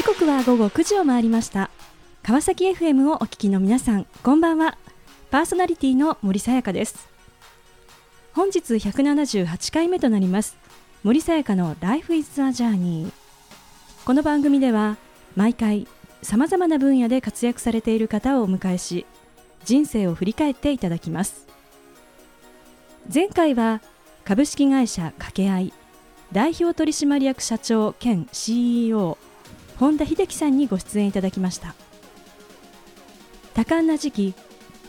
時刻は午後9時を回りました。川崎 FM をお聞きの皆さんこんばんは。パーソナリティの森さやかです。本日178回目となります。森さやかの Life is a Journey この番組では毎回さまざまな分野で活躍されている方をお迎えし人生を振り返っていただきます。前回は株式会社掛け合い代表取締役社長兼 CEO 本田秀樹さんにご出演いただきました。多感な時期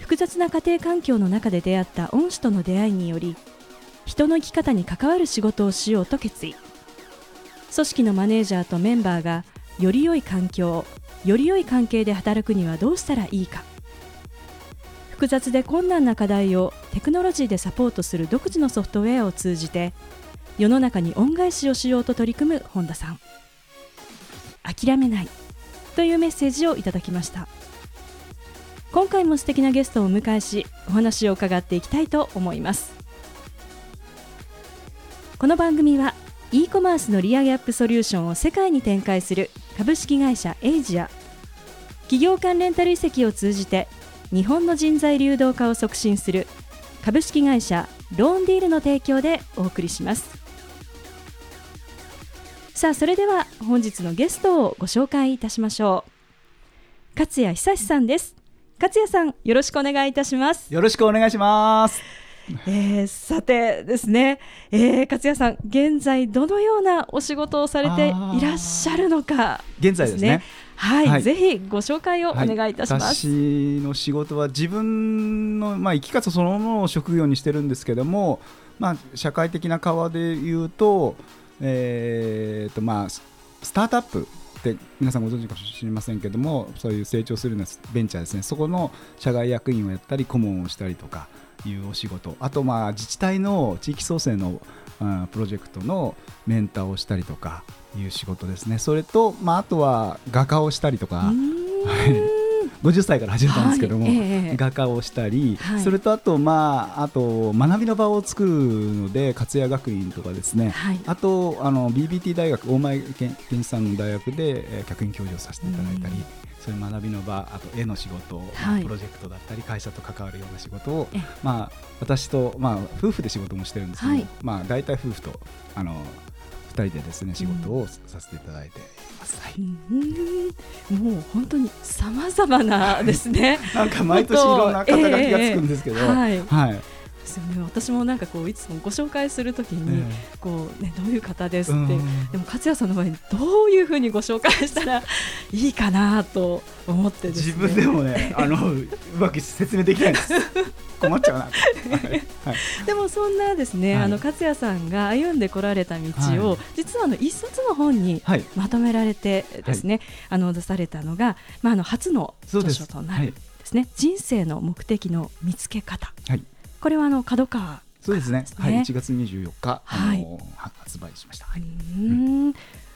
複雑な家庭環境の中で出会った恩師との出会いにより人の生き方に関わる仕事をしようと決意。組織のマネージャーとメンバーがより良い環境より良い関係で働くにはどうしたらいいか。複雑で困難な課題をテクノロジーでサポートする独自のソフトウェアを通じて世の中に恩返しをしようと取り組む本田さん。諦めない。というメッセージをいただきました。今回も素敵なゲストをお迎えしお話を伺っていきたいと思います。この番組は e コマースの利上げアップソリューションを世界に展開する株式会社エイジア。企業間レンタル移籍を通じて日本の人材流動化を促進する株式会社ローンディールの提供でお送りします。さあそれでは本日のゲストをご紹介いたしましょう。勝谷久さんです。勝谷さんよろしくお願いいたします。よろしくお願いします。えー、さてですね、えー、勝谷さん現在どのようなお仕事をされていらっしゃるのか、ね、現在ですね。はい、はい、ぜひご紹介をお願いいたします、はい、私の仕事は自分の、まあ、生き方そのものを職業にしてるんですけども、まあ、社会的な側で言うとえーとまあ、スタートアップって皆さんご存知かもしれませんけどもそういう成長するようなベンチャーですね。そこの社外役員をやったり顧問をしたりとかいうお仕事。あとまあ自治体の地域創生の、うん、プロジェクトのメンターをしたりとかいう仕事ですね。それと、まあ、あとは画家をしたりとか。50歳から始めたんですけども、はいえー、画家をしたり、はい、それとあと,、まあ、あと学びの場を作るので勝谷学院とかですね、はい、あとあの BBT 大学大前健一さんの大学で、えー、客員教授をさせていただいたり。そういう学びの場、あと絵の仕事、はい、プロジェクトだったり、会社と関わるような仕事を、まあ、私と、まあ、夫婦で仕事もしてるんですけど、はい、まあ、大体夫婦とあの2人でですね仕事をさせていただいています。はい、もう本当にさまざまなですね。なんか毎年いろんな肩書きがつくんですけど、えー、はい、はいですよね。私もなんかこういつもご紹介するときに、こうね、どういう方ですって、でも勝谷さんの場合どういうふうにご紹介したら いいかなと思って、ね、自分でもね あのうまく説明できないんです。困っちゃうな、はい、でもそんなですね、はい、あの勝谷さんが歩んでこられた道を、はい、実はあの一冊の本にまとめられてですね、あの出されたのが、まあ、あの初の著書となるですね。人生の目的の見つけ方。はいこれはあの角川、ね、そうですね。はい、1月24日、はい、発売しました。はい、うん。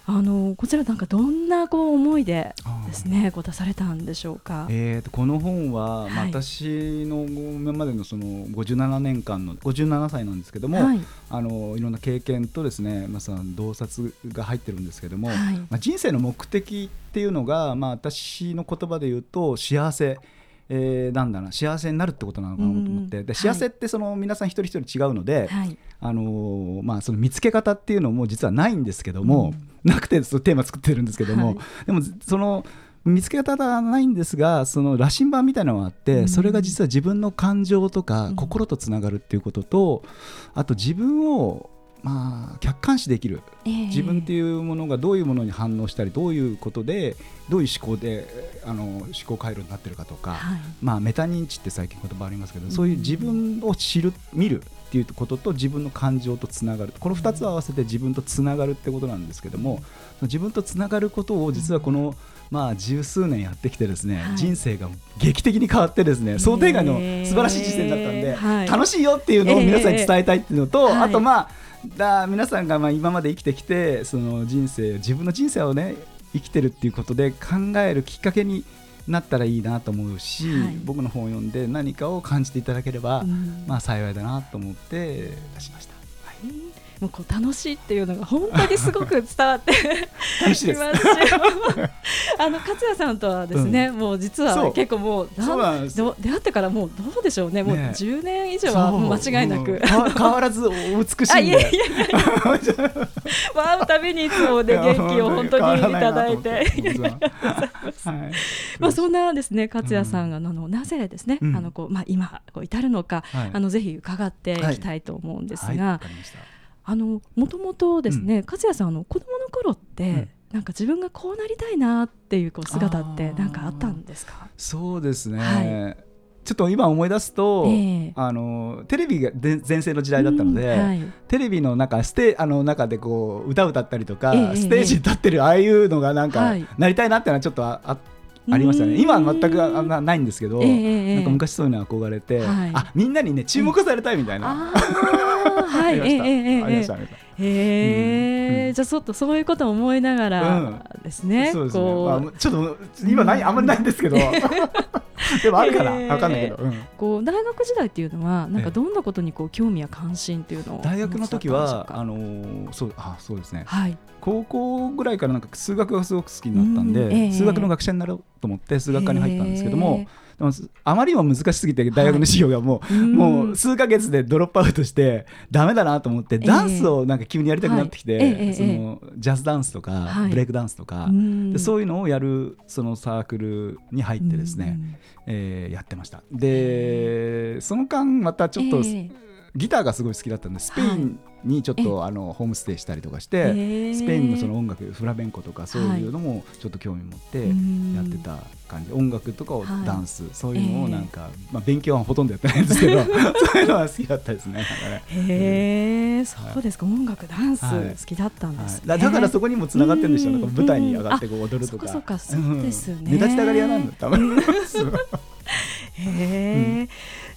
あのこちらなんかどんなこう思いでですねこう出されたんでしょうか？えーと、この本は、まあ、私の今までのその57年間の57歳なんですけども、はい、あのいろんな経験とですねまさに洞察が入ってるんですけども、はい、まあ、人生の目的っていうのが、まあ、私の言葉で言うと幸せ。えー、なんだな幸せになるってことなのかなと思って、で幸せってその皆さん一人一人違うので、はい、あのー、まあ、その見つけ方っていうのも実はないんですけども、うん、なくてそのテーマ作ってるんですけども、はい、でもその見つけ方はないんですがその羅針盤みたいなのがあって、うん、それが実は自分の感情とか心とつながるっていうことと、あと自分をまあ、客観視できる、えー、自分っていうものがどういうものに反応したりどういうことでどういう思考であの思考回路になってるかとか、はい、まあ、メタ認知って最近言葉ありますけど、うん、そういう自分を知る見るっていうことと自分の感情とつながる。この2つを合わせて自分とつながるってことなんですけども自分とつながることを実はこの、まあ、十数年やってきてですね、はい、人生が劇的に変わってですね想定外の素晴らしい実践だったんで、はい、楽しいよっていうのを皆さんに伝えたいっていうのと、あとまあだ皆さんがまあ今まで生きてきてその人生自分の人生をね生きてるっていうことで考えるきっかけになったらいいなと思うし、はい、僕の本を読んで何かを感じていただければ、うん、まあ幸いだなと思って出しました。はいもうこう楽しいっていうのが本当にすごく伝わって 楽しいです。あの勝也さんとはですね、うん、もう実は結構もうなん出会ってからもうどうでしょうね。もう10年以上は間違いなく、変わらずお美しいんで。いやいやいや会うたびにいつもね 元気を本当にいただいて。まあそんなですね勝也さんが、あのなぜですね、あのこうまあ今こう至るのか、あのぜひ伺っていきたいと思うんですが、あのもともとですね、勝也さんの子供の頃って、なんか自分がこうなりたいなっていうこう姿ってなんかあったんですか？そうですね、はい、ちょっと今思い出すと、えー、あのテレビが全盛の時代だったので、はい、テレビの中ステあの中でこう歌歌ったりとか、えー、ステージに立ってるああいうのがなんか、なりたいなっていうのはちょっとああありましたね。今は全くあんなないんですけど、えー、なんか昔そういうの憧れて、はい、あみんなにね注目されたいみたいな、はい、ありました、えー、ありました、へえ、じゃあちょっとそういうことを思いながらですね。そうですね。まあ、ちょっと今ない、あんまりないんですけど。でもあるかな、わかんないけど、こう大学時代っていうのはなんかどんなことにこう興味や関心っていうのを大学の時はあのそうあそうですね、はい、高校ぐらいからなんか数学がすごく好きになったんで、数学の学者になろうと思って数学科に入ったんですけども。でもあまりにも難しすぎて大学の授業がもうはい、もう数か月でドロップアウトしてだめだなと思ってダンスをなんか急にやりたくなってきて、はい、そのジャズダンスとか、ブレイクダンスとかでそういうのをやるそのサークルに入ってですね、えー、やってました。でその間またちょっと、ギターがすごい好きだったんでスペインにちょっとあのホームステイしたりとかしてスペインのその音楽フラメンコとかそういうのもちょっと興味持ってやってた感じ、音楽とかをダンス、そういうのをなんか、まあ、勉強はほとんどやってないんですけど そういうのは好きだったですね。へえ、そうですか、音楽ダンス好きだったんです、だからそこにもつながってるんでしょうね、舞台に上がってこう踊るとか。そうかそうですね。目立ちたがり屋なんだ多分。へえ。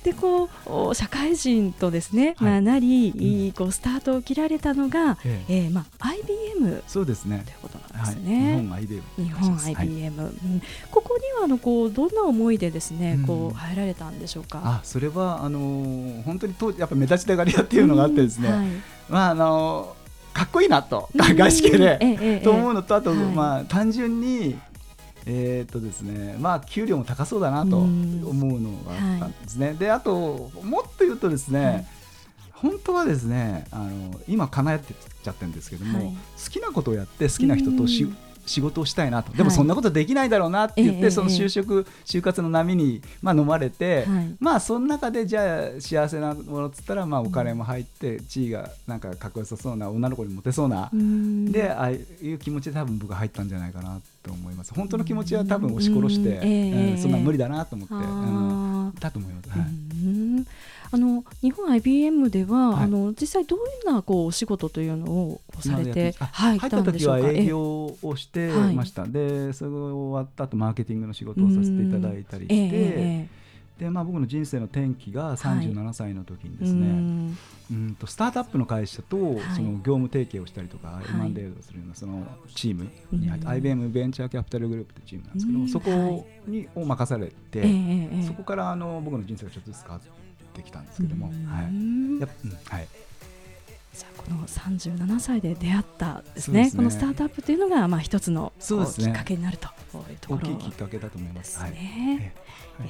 でこう社会人とですね、まあ、なり、こうスタートを切られたのが、ええ。まあ、IBM そうですね。ということなんですね。日本 IBM 日本 IBM、うん、ここにはあのこうどんな思いでですね、こう入られたんでしょうか？あそれはあの本当に当時やっぱ目立ちたがり屋っていうのがあってですね、まああのかっこいいなと。外資系で、と思うのとあと、まあ単純にえーとですねまあ、給料も高そうだなと思うのがあったんですね。はい、であともっと言うとですね、はい、本当はですねあの今叶えてちゃってるんですけども、はい、好きなことをやって好きな人とし仕事をしたいなと。でもそんなことできないだろうなって言って、はい、その就職、就活の波に、まあ、飲まれて、はい、まあその中でじゃあ幸せなものっつったら、まあ、お金も入って地位がなんかかっこよさそうな女の子にモテそうなでああいう気持ちで多分僕入ったんじゃないかなと思います。本当の気持ちは多分押し殺して、えー、そんな無理だなと思って、うん、だと思います。はい。あの日本 IBM では、はい、あの実際どういうなこうお仕事というのをされて、はい、入った時は営業をしてました、でそれが終わった後マーケティングの仕事をさせていただいたりして。でまあ、僕の人生の転機が37歳の時にですね、はい、うんとスタートアップの会社とその業務提携をしたりとか、はい、M&A をするようなそのチームに入って、IBM ベンチャーキャピタルグループというチームなんですけど、そこに、を任されて、そこからあの僕の人生がちょっとずつ変わってきたんですけども、はい、やっはい。じゃあこの37歳で出会ったですね、ね、このスタートアップというのがまあ一つのね、きっかけになるというところ大きいきっかけだと思います。はい、え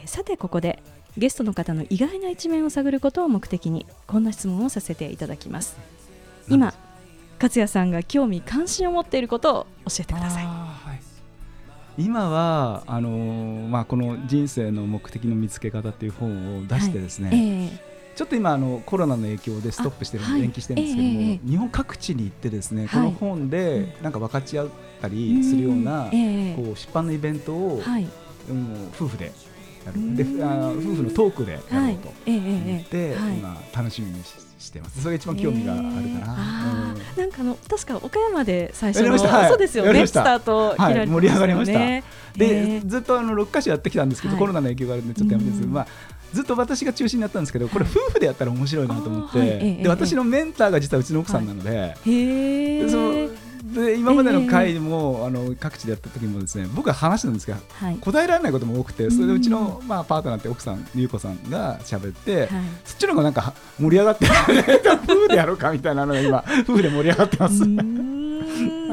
ー、さてここでゲストの方の意外な一面を探ることを目的にこんな質問をさせていただきます。今勝也さんが興味関心を持っていることを教えてください。今はあのー、まあ、この人生の目的の見つけ方っていう本を出してですね、はい。えー、ちょっと今あのコロナの影響でストップしてる、はい、延期してるんですけども、えー、日本各地に行ってですね、この本でなんか分かち合ったりするような、こう出版のイベントを、うん、夫婦でやる。であの夫婦のトークでやろうと思って、今楽しみにしてしてます。それが一番興味があるかな。えー、なんかあの確か岡山で最初の、はい、そうですよね。スタートはい、盛り上がりました。で、え。ー、ずっとあの六箇所やってきたんですけど、コロナの影響があるんでちょっとやめてです。まあ。ずっと私が中心になったんですけどこれ夫婦でやったら面白いなと思って、で私のメンターが実はうちの奥さんなので、はい、そので今までの会も、えー、あの各地でやった時もですね僕は話したんですが、はい、答えられないことも多くてそれでうちの、まあ、パートナーって奥さん優子さんが喋って、はい、そっちの方がなんか盛り上がって 夫婦でやろうかみたいなのが今 夫婦で盛り上がってます。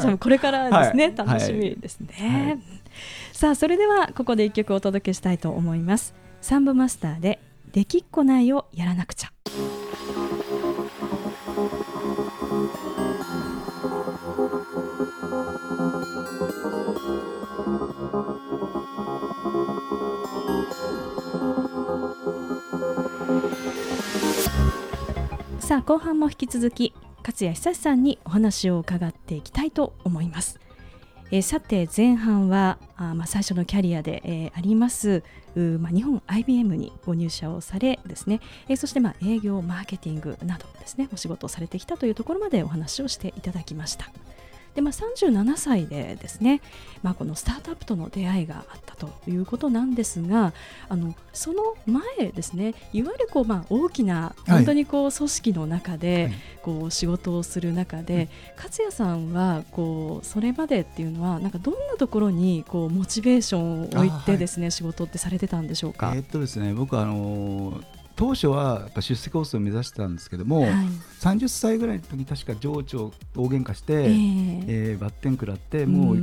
じゃこれからですね、楽しみですね。さあそれではここで一曲お届けしたいと思います。サンボマスターでできっこないをやらなくちゃ。さあ後半も引き続き勝谷久さんにお話を伺っていきたいと思います。えー、さて前半はあ、まあ、最初のキャリアで、えー、ありますまあ、日本 IBM にご入社をされですね、えー、そしてまあ営業マーケティングなどですねお仕事をされてきたというところまでお話をしていただきました。で、まあ、37歳でですね、まあ、このスタートアップとの出会いがあったということなんですがあのその前ですねいわゆるこう、まあ、大きな本当にこう組織の中で、こう仕事をする中で、はい、勝也さんはこうそれまでっていうのはなんかどんなところにこうモチベーションを置いてですね、はい、仕事ってされてたんでしょうか？えー、っとですね僕あのー当初はやっぱ出世コースを目指してたんですけども、はい、30歳ぐらいの時確か情緒大喧嘩して、えー、えー、バッテン食らってもう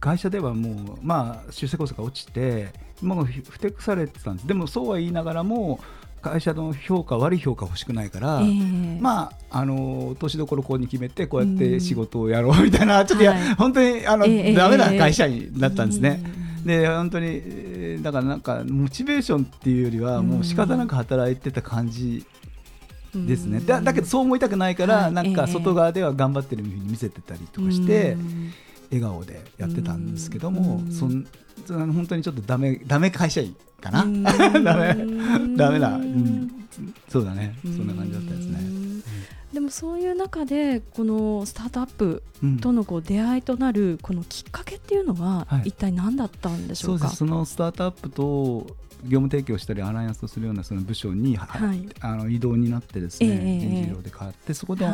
会社ではもう、まあ、出世コースが落ちてもうふてくされてたんです。でもそうは言いながらも会社の評価悪い評価欲しくないから、えー、まああの落としどころこうに決めてこうやって仕事をやろうみたいな、ちょっと、はい、本当にあの、えー、ダメな会社になったんですね。で本当にだからなんかモチベーションっていうよりはもう仕方なく働いてた感じですね、だだけどそう思いたくないから、なんか外側では頑張ってるふうに見せてたりとかして、笑顔でやってたんですけども、そん本当にちょっとダメダメ会社員かな？ダメダメな、うん、そうだね。そんな感じだったですね。でもそういう中でこのスタートアップとのこう出会いとなるこのきっかけっていうのは一体何だったんでしょうか、はい、そのスタートアップと業務提供したりアライアンスをするようなその部署に、はい、あの移動になってですね、えー、人事異動で変わってそこで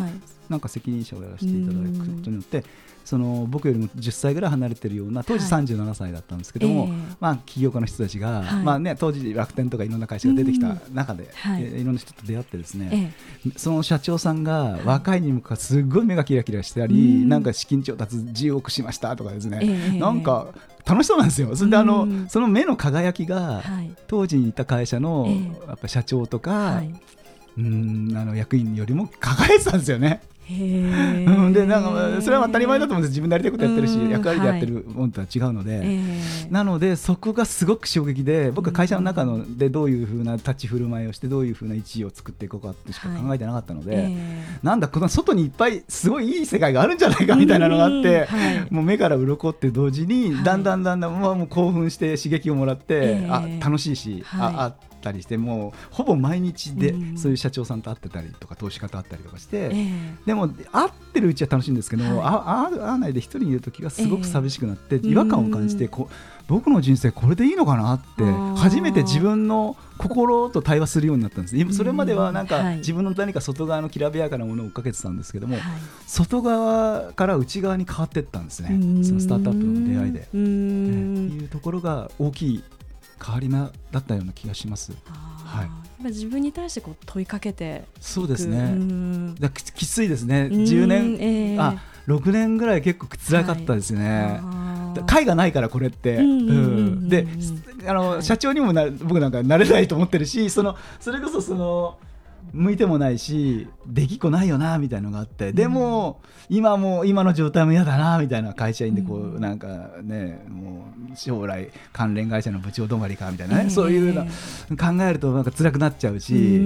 なんか責任者をやらせていただくことによって、その僕よりも10歳ぐらい離れてるような当時37歳だったんですけども、はいまあ、起業家の人たちが、はい、まあね、当時楽天とかいろんな会社が出てきた中で、うんはい、いろんな人と出会ってですね、その社長さんが若いにもかすごい目がキラキラしたり、なんか資金調達10億しましたとかですね、なんか楽しそうなんですよ。それであの、その目の輝きが、当時にいた会社の、やっぱ社長とか、うんあの役員よりも輝いてたんですよね。うん、でなんかそれは当たり前だと思うんです自分でやりたいことやってるし役割でやってるものとは違うので、はい、なのでそこがすごく衝撃で僕は会社の中のでどういうふうな立ち振る舞いをしてどういうふうな位置を作っていこうかってしか考えてなかったので、はい、なんだこの外にいっぱいすごいいい世界があるんじゃないかみたいなのがあって、はい、もう目から鱗って同時にだんだんだんだんもう興奮して刺激をもらって、あ楽しいし、ああったりしてもうほぼ毎日でそういう社長さんと会ってたりとか投資家と会ったりとかして、でも会ってるうちは楽しいんですけど、は会わないで一人いる時がすごく寂しくなって、違和感を感じてこう僕の人生これでいいのかなって初めて自分の心と対話するようになったんです。それまではなんか自分の何か外側のきらびやかなものを追っかけてたんですけども、はい、外側から内側に変わっていったんですね。そのスタートアップの出会いで。っていうところが大きい変わり目だったような気がします。はい。自分に対してこう問いかけてそうですね。だききついですね。10年、えー、あ6年ぐらい結構辛かったですね。はい、会がないからこれって、うん、であの、はい、社長にもな僕なんかなれないと思ってるし そのそれこそその向いてもないしできっこないよなみたいなのがあって、でも今も今の状態も嫌だなみたいな会社員でこう、なんかねもう将来関連会社の部長止まりかみたいなね、そういうの考えるとなんか辛くなっちゃうし、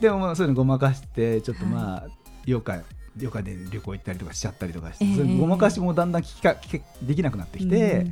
でもそういうのごまかしてちょっとまあ、よか旅館で旅行行ったりとかしちゃったりとかして、えー、ごまかしもだんだん聞きか聞できなくなってきて、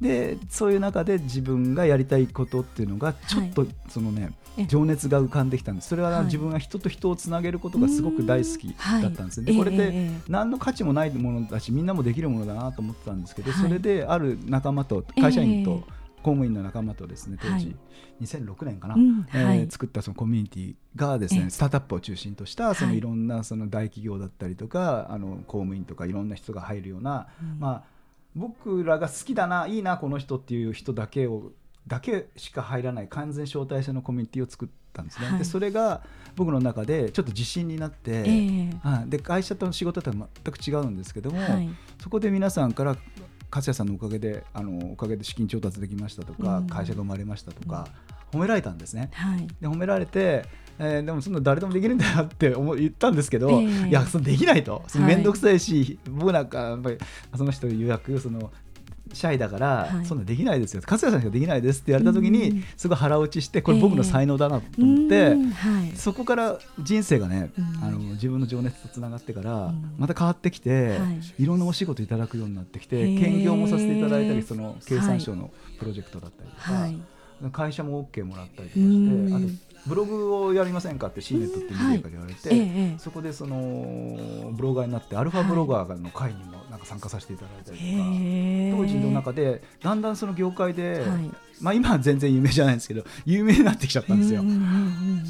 でそういう中で自分がやりたいことっていうのがちょっとそのね、はい、情熱が浮かんできたんです。それは自分は人と人をつなげることがすごく大好きだったんです、でこれで何の価値もないものだしみんなもできるものだなと思ってたんですけど、それである仲間と会社員と、公務員の仲間とですね当時、はい、2006年かな、うん、えーはい、作ったそのコミュニティがですねスタートアップを中心としたそのいろんなその大企業だったりとか、あの公務員とかいろんな人が入るような、うん、まあ僕らが好きだないいなこの人っていう人だけをだけしか入らない完全招待制のコミュニティを作ったんですね、はい、でそれが僕の中でちょっと自信になって、えー、で会社との仕事とは全く違うんですけども、はい、そこで皆さんから勝谷さんのおかげであのおかげで資金調達できましたとか、うん、会社が生まれましたとか、うん、褒められたんですね。はい、で褒められてえー、でもそんな誰でもできるんだよって思言ったんですけど、えー、いやそのできないと。面倒くさいし、はい、僕なんかやっぱりその人予約そのシャイだから、はい、そんなできないですよ。勝谷さんしかできないですって言われた時に、すごい腹落ちしてこれ僕の才能だなと思って、えーはい、そこから人生がね、あの自分の情熱とつながってから、また変わってきて、はい、いろんなお仕事いただくようになってきて、兼業もさせていただいたりその経産省のプロジェクトだったりとか、会社も OK もらったりとかしてあとブログをやりませんかって C ネットってメディアから言われて、はいそこでそのブロガーになってアルファブロガーの会にもなんか参加させていただいたりとか、当時の中でだんだんその業界で、はい、まあ今は全然有名じゃないんですけど有名になってきちゃったんですよ。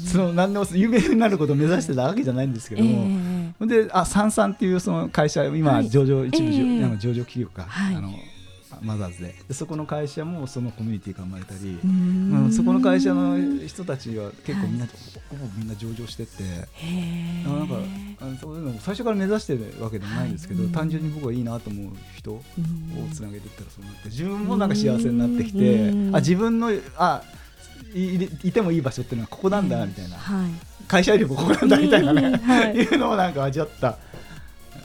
その何でも有名になることを目指してたわけじゃないんですけども、であサンサンっていうその会社今上場、一部上場企業か、あのマザーズで。でそこの会社もそのコミュニティが生まれたり、うん、そこの会社の人たちは結構みんな、はい、ほぼみんな上場してて。なんかそういうの最初から目指してるわけでもないんですけど、はい、単純に僕はいいなと思う人をつなげていったらそうなって自分もなんか幸せになってきてあ自分のあいいてもいい場所っていうのはここなんだみたいな、はい、会社よりもここなんだみたいなね、はい、いうのをなんか味わった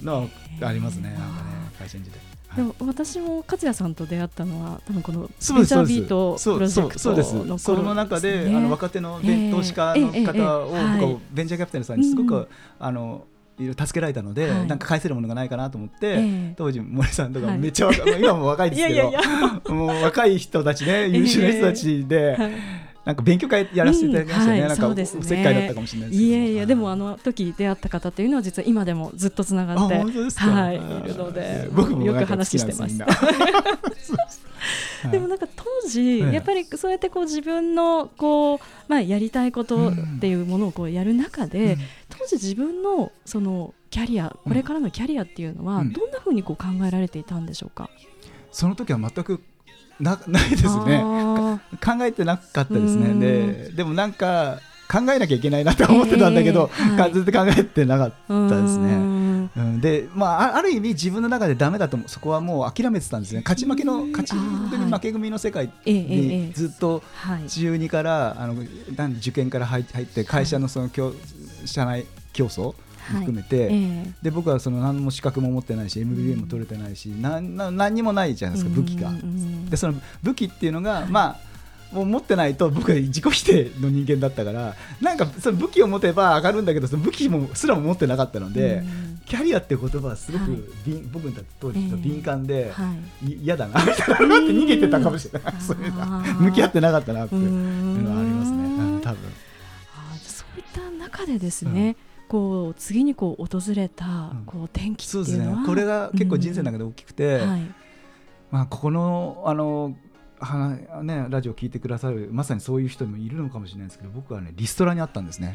のはありますね。なんかね会社に時代。でも私も勝谷さんと出会ったのは多分このベンチャービートプロジェクトの頃ですその中で、あの若手の投資家の方を、僕ベンチャーキャピタルさんにすごく、あのいろ助けられたので、はい、なんか返せるものがないかなと思って、えー、当時森さんとかめっちゃ、はい、今も若いですけどもう若い人たちね優秀な人たちで、えーなんか勉強会やらせていただきましたね、うんはい、なんかおせっかいだったかもしれないですいやいやでもあの時出会った方っていうのは実は今でもずっとつながってはい。い。るので僕もよく話してます。でもなんか当時、やっぱりそうやってこう自分のこう、まあ、やりたいことっていうものをこうやる中で、当時自分のそのキャリアこれからのキャリアっていうのはどんなふうにこう考えられていたんでしょうか、その時は全くな ないですね。考えてなかったですね。ででもなんか考えなきゃいけないなと思ってたんだけど、えーはい、ずっと考えてなかったですね。うん、で、まあ、ある意味自分の中でダメだとそこはもう諦めてたんですね。勝ち負けの勝ち組負け組の世界にずっと中二から、あの受験から入って会社のその社内競争含めて、はいえ。ー、で僕はその何も資格も持ってないし MBA も取れてないし、うん、な何にもないじゃないですか武器が。でその武器っていうのが、まあもう持ってないと僕は自己否定の人間だったからなんかその武器を持てば上がるんだけどその武器もすらも持ってなかったので、キャリアっていう言葉はすごく、はい、僕に当時と敏感で嫌、えー、だなみたいな。って逃げてたかもしれない、そういう向き合ってなかったなっていうのはありますね。多分。あそういった中でですね、こう次にこう訪れたこう転機っていうのは、ね、これが結構人生の中で大きくて、うん。はい、まあ、ここのあのはね、ラジオ聞いてくださるまさにそういう人もいるのかもしれないですけど僕はねリストラにあったんですね。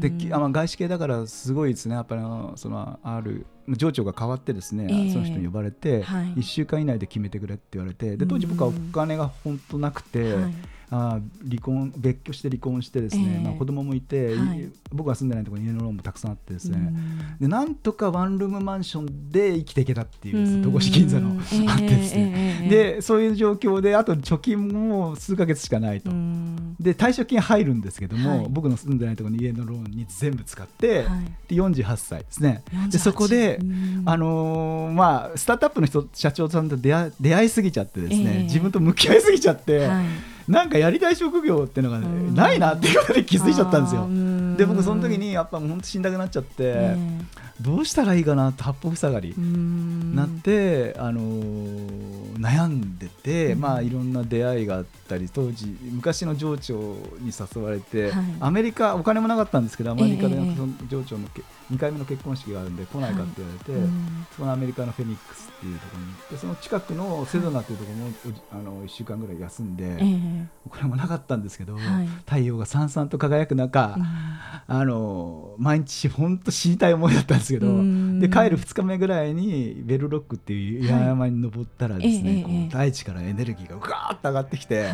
であまあ、外資系だからすごいですねやっぱりそのある情緒が変わってですね、えー、その人に呼ばれて、はい、1週間以内で決めてくれって言われてで当時僕はお金が本当なくて。はいあ離婚別居して離婚してですね、えー、まあ、子供もいて、はい、僕が住んでないところに家のローンもたくさんあってですね、でなんとかワンルームマンションで生きていけたっていう戸越銀座のあってですね、えー、でそういう状況であと貯金も数か月しかないと。で退職金入るんですけども、はい、僕の住んでないところに家のローンに全部使って、はい、で48歳ですね。でそこで、あのー、まあ、スタートアップの人社長さんと出会出会いすぎちゃってですね、えー、自分と向き合いすぎちゃって。はいなんかやりたい職業っていうのが、ね、ないなっていうことで気づいちゃったんですよ。で僕その時にやっぱ本当死んだくなっちゃって、え。ー、どうしたらいいかなと八方塞がり。なって、あのー、悩んでて、うん、まあいろんな出会いがあったり当時昔の情緒に誘われて、はい、アメリカお金もなかったんですけどアメリカでその情緒の2回目の結婚式があるんで来ないかって言われて、はい。うん、そのアメリカのフェニックスっていうところに行ってその近くのセドナっていうところも、あの1週間ぐらい休んで、えー、これもなかったんですけど、はい、太陽がさんさんと輝く中、うん、あの毎日本当死にたい思いだったんですけど、で帰る2日目ぐらいにベルロックっていう岩山に登ったらですね、はい、こう大地からエネルギーがガーッと上がってきて、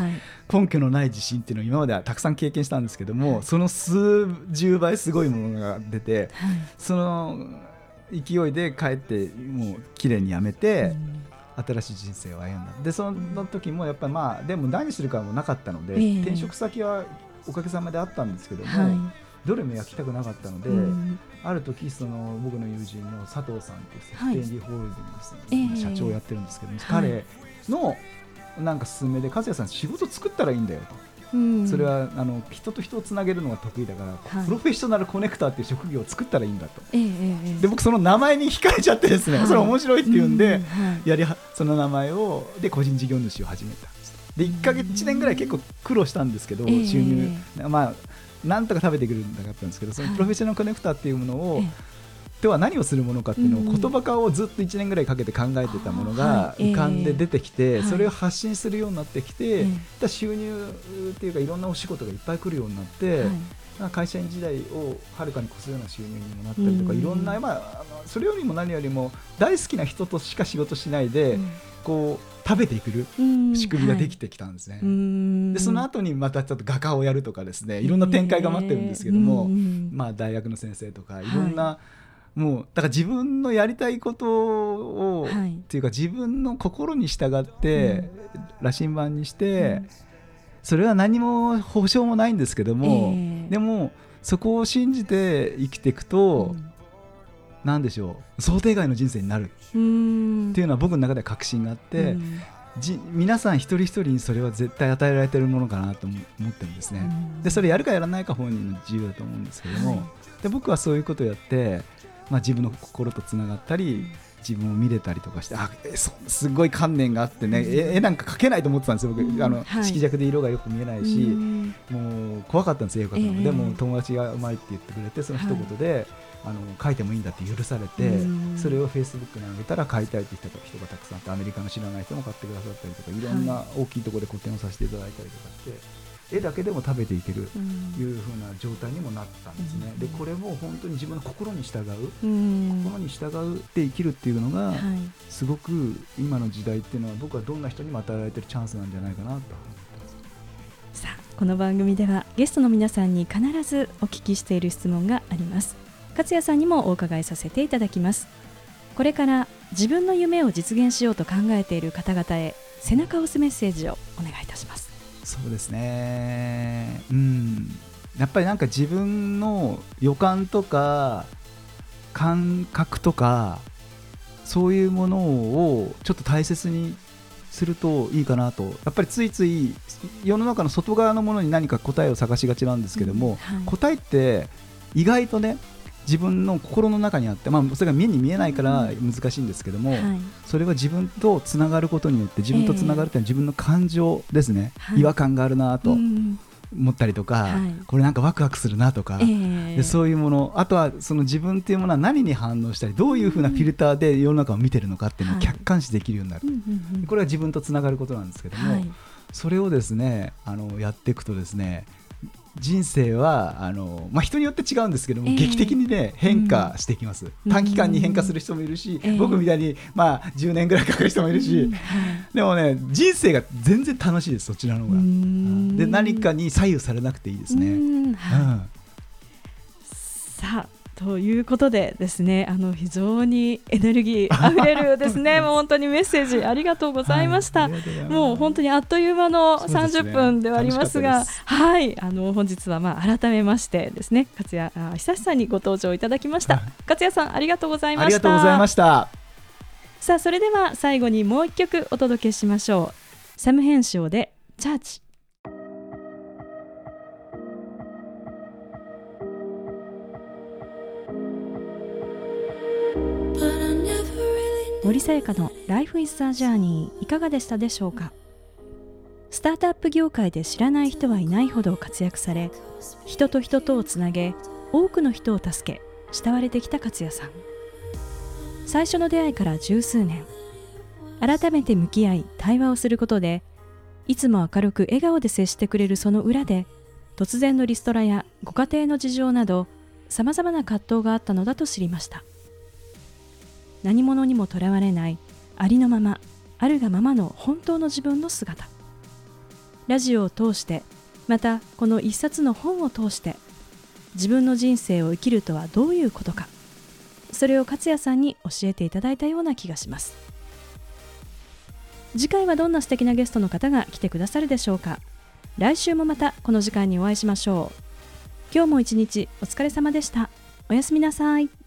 根拠のない。地震っていうのを今まではたくさん経験したんですけども、その数十倍すごいものが出て、その勢いで帰ってもう綺麗にやめて、新しい人生を歩んだ。でその時もやっぱりまあでも何するかもなかったので、転職先はおかげさまであったんですけども、はい、どれも焼きたくなかったので、うん、ある時その僕の友人の佐藤さんというセフテンディホールディングスの社長をやってるんですけども、彼のなんか勧めで和也さん仕事作ったらいいんだよと。それはあの人と人をつなげるのが得意だから、はい、プロフェッショナルコネクターっていう職業を作ったらいいんだと、えー、で僕その名前に惹かれちゃってですね、はい、それ面白いっていうんで、うんはい、やりその名前をで個人事業主を始めたで1か月1年ぐらい結構苦労したんですけど、収入。まあなんとか食べてくるんだったんですけどそのプロフェッショナルコネクターっていうものを、では何をするものかっていうのを言葉化をずっと1年ぐらいかけて考えてたものが浮かんで出てきて、それを発信するようになってきて、収入っていうかいろんなお仕事がいっぱい来るようになって、会社員時代をはるかに越すような収入にもなったりとか、いろんな、まあ、それよりも何よりも大好きな人としか仕事しないで、こう食べていく仕組みができてきたんですね。はい、でその後にまたちょっと画家をやるとかですねいろんな展開が待ってるんですけども、まあ、大学の先生とかい。ろんな、はいもうだから自分のやりたいことを、はい、っていうか自分の心に従って、うん、羅針盤にして、うん、それは何も保証もないんですけども、えー、でもそこを信じて生きていくと、うん、何でしょう想定外の人生になる。っていうのは僕の中では確信があって、じ皆さん一人一人にそれは絶対与えられてるものかなと思ってるんですね。でそれやるかやらないか本人の自由だと思うんですけども、はい、で僕はそういうことをやってまあ、自分の心とつながったり自分を見れたりとかしてあそすごい観念があってね、うん、絵なんか描けないと思ってたんですよ、僕、うん、あの、はい、色弱で色がよく見えないし、もう怖かったんですよ、絵を描くの、えー、でも友達がうまいって言ってくれて、その一言で、はい、あの書いてもいいんだって許されて、それをフェイスブックに上げたら買いたいって人がたくさんあって、アメリカの知らない人も買ってくださったりとか、いろんな大きいところで個展をさせていただいたりとかして。絵だけでも食べていけるというふうな状態にもなったんですね、でこれも本当に自分の心に従う、心に従って生きるっていうのが、すごく今の時代っていうのは僕はどんな人にも与えられてるチャンスなんじゃないかなとさあこの番組ではゲストの皆さんに必ずお聞きしている質問があります。勝也さんにもお伺いさせていただきます。これから自分の夢を実現しようと考えている方々へ背中を押すメッセージをお願いいたしますそうですね。うん。やっぱりなんか自分の予感とか感覚とかそういうものをちょっと大切にするといいかなと。やっぱりついつい世の中の外側のものに何か答えを探しがちなんですけども、うん。はい、答えって意外とね自分の心の中にあって、まあ、それが目に見えないから難しいんですけども、それは自分とつながることによって自分とつながるというのは自分の感情ですね、えー、違和感があるなと。思ったりとか、はい、これなんかワクワクするなとか、えー、でそういうものあとはその自分っていうものは何に反応したりどういうふうなフィルターで世の中を見てるのかっていうのを客観視できるようになる、はい、これは自分とつながることなんですけども、はい、それをですねあのやっていくとですね人生はあの、まあ、人によって違うんですけども、えー、劇的に、ね、変化していきます、うん、短期間に変化する人もいるし、えー、僕みたいに、まあ、10年ぐらいかかる人もいるし、でもね人生が全然楽しいですそちらの方が、で何かに左右されなくていいですね。うん、さあということでですねあの非常にエネルギーあふれるですね。もう本当にメッセージありがとうございました、はい、もう本当にあっという間の30分ではありますが、ね、はいあの本日はまあ改めましてですね勝谷久さんにご登場いただきました、はい、勝谷さんありがとうございました。ありがとうございました。さあそれでは最後にもう一曲お届けしましょう。サム編集でチャーチ森さやかの Life is a Journey いかがでしたでしょうか？スタートアップ業界で知らない人はいないほど活躍され人と人とをつなげ多くの人を助け慕われてきた勝也さん。最初の出会いから十数年。改めて向き合い対話をすることでいつも明るく笑顔で接してくれるその裏で突然のリストラやご家庭の事情などさまざまな葛藤があったのだと知りました。何者にもとらわれないありのままあるがままの本当の自分の姿。ラジオを通してまたこの一冊の本を通して自分の人生を生きるとはどういうことかそれを勝也さんに教えていただいたような気がします。次回はどんな素敵なゲストの方が来てくださるでしょうか。来週もまたこの時間にお会いしましょう。今日も一日お疲れ様でした。おやすみなさい。